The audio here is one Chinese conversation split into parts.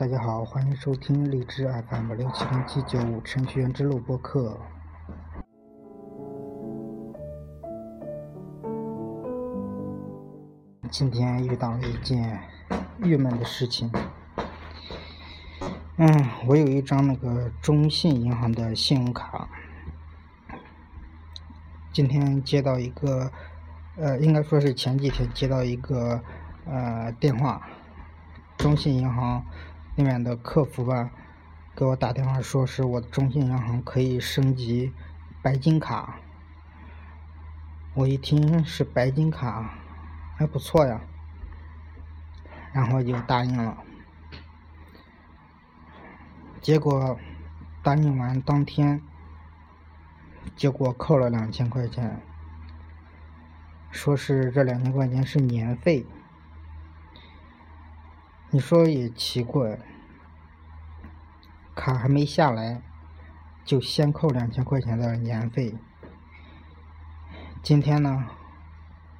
大家好，欢迎收听荔枝 FM 六七零七九五程序员之路播客。今天遇到了一件郁闷的事情。嗯，我有一张那个中信银行的信用卡，今天接到一个，呃，应该说是前几天接到一个呃电话，中信银行。那边的客服吧，给我打电话说是我中信银行可以升级白金卡。我一听是白金卡，还不错呀，然后就答应了。结果答应完当天，结果扣了两千块钱，说是这两千块钱是年费。你说也奇怪，卡还没下来，就先扣两千块钱的年费。今天呢，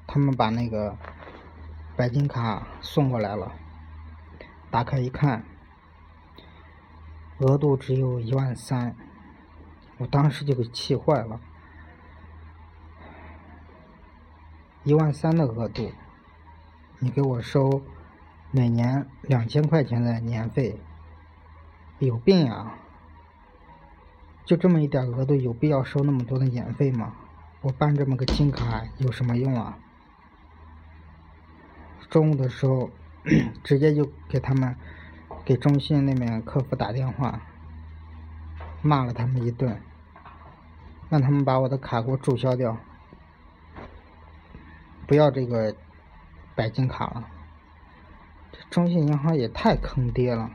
他们把那个白金卡送过来了，打开一看，额度只有一万三，我当时就给气坏了。一万三的额度，你给我收？每年两千块钱的年费，有病呀！就这么一点额度，有必要收那么多的年费吗？我办这么个金卡有什么用啊？中午的时候，直接就给他们给中信那边客服打电话，骂了他们一顿，让他们把我的卡给我注销掉，不要这个白金卡了。中信银行也太坑爹了！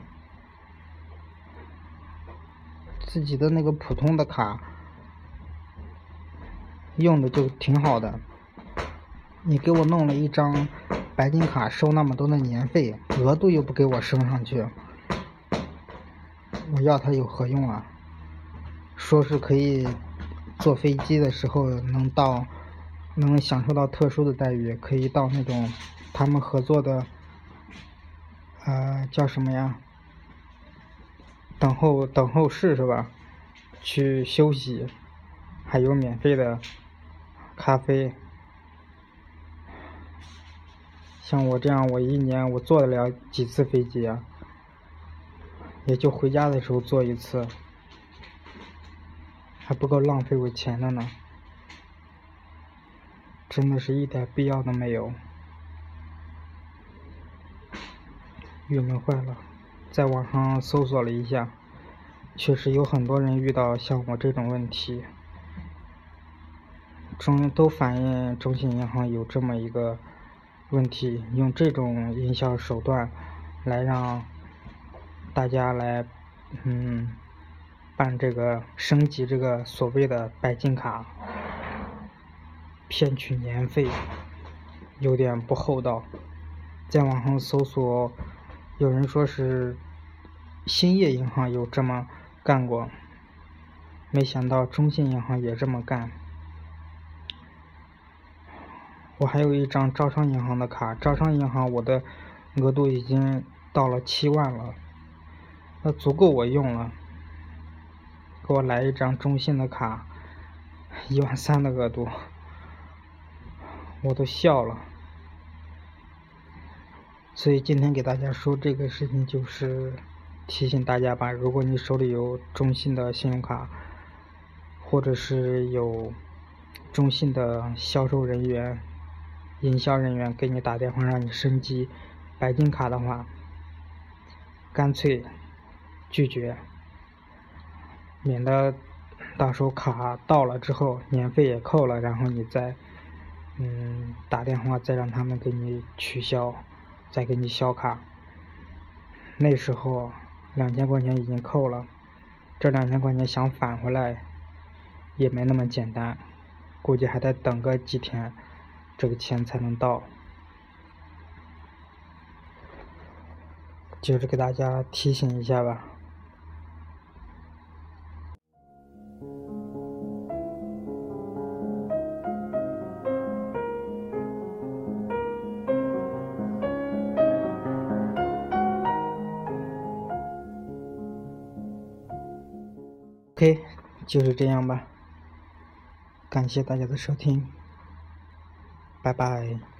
自己的那个普通的卡用的就挺好的，你给我弄了一张白金卡，收那么多的年费，额度又不给我升上去，我要它有何用啊？说是可以坐飞机的时候能到，能享受到特殊的待遇，可以到那种他们合作的。呃，叫什么呀？等候等候室是吧？去休息，还有免费的咖啡。像我这样，我一年我坐得了几次飞机啊？也就回家的时候坐一次，还不够浪费我钱的呢。真的是一点必要都没有。郁闷坏了，在网上搜索了一下，确实有很多人遇到像我这种问题，中都反映中信银行有这么一个问题，用这种营销手段来让大家来嗯办这个升级这个所谓的白金卡，骗取年费，有点不厚道，在网上搜索。有人说是兴业银行有这么干过，没想到中信银行也这么干。我还有一张招商银行的卡，招商银行我的额度已经到了七万了，那足够我用了。给我来一张中信的卡，一万三的额度，我都笑了。所以今天给大家说这个事情，就是提醒大家吧，如果你手里有中信的信用卡，或者是有中信的销售人员、营销人员给你打电话让你升级白金卡的话，干脆拒绝，免得到时候卡到了之后年费也扣了，然后你再嗯打电话再让他们给你取消。再给你销卡，那时候两千块钱已经扣了，这两千块钱想返回来也没那么简单，估计还得等个几天，这个钱才能到。就是给大家提醒一下吧。就是这样吧。感谢大家的收听，拜拜。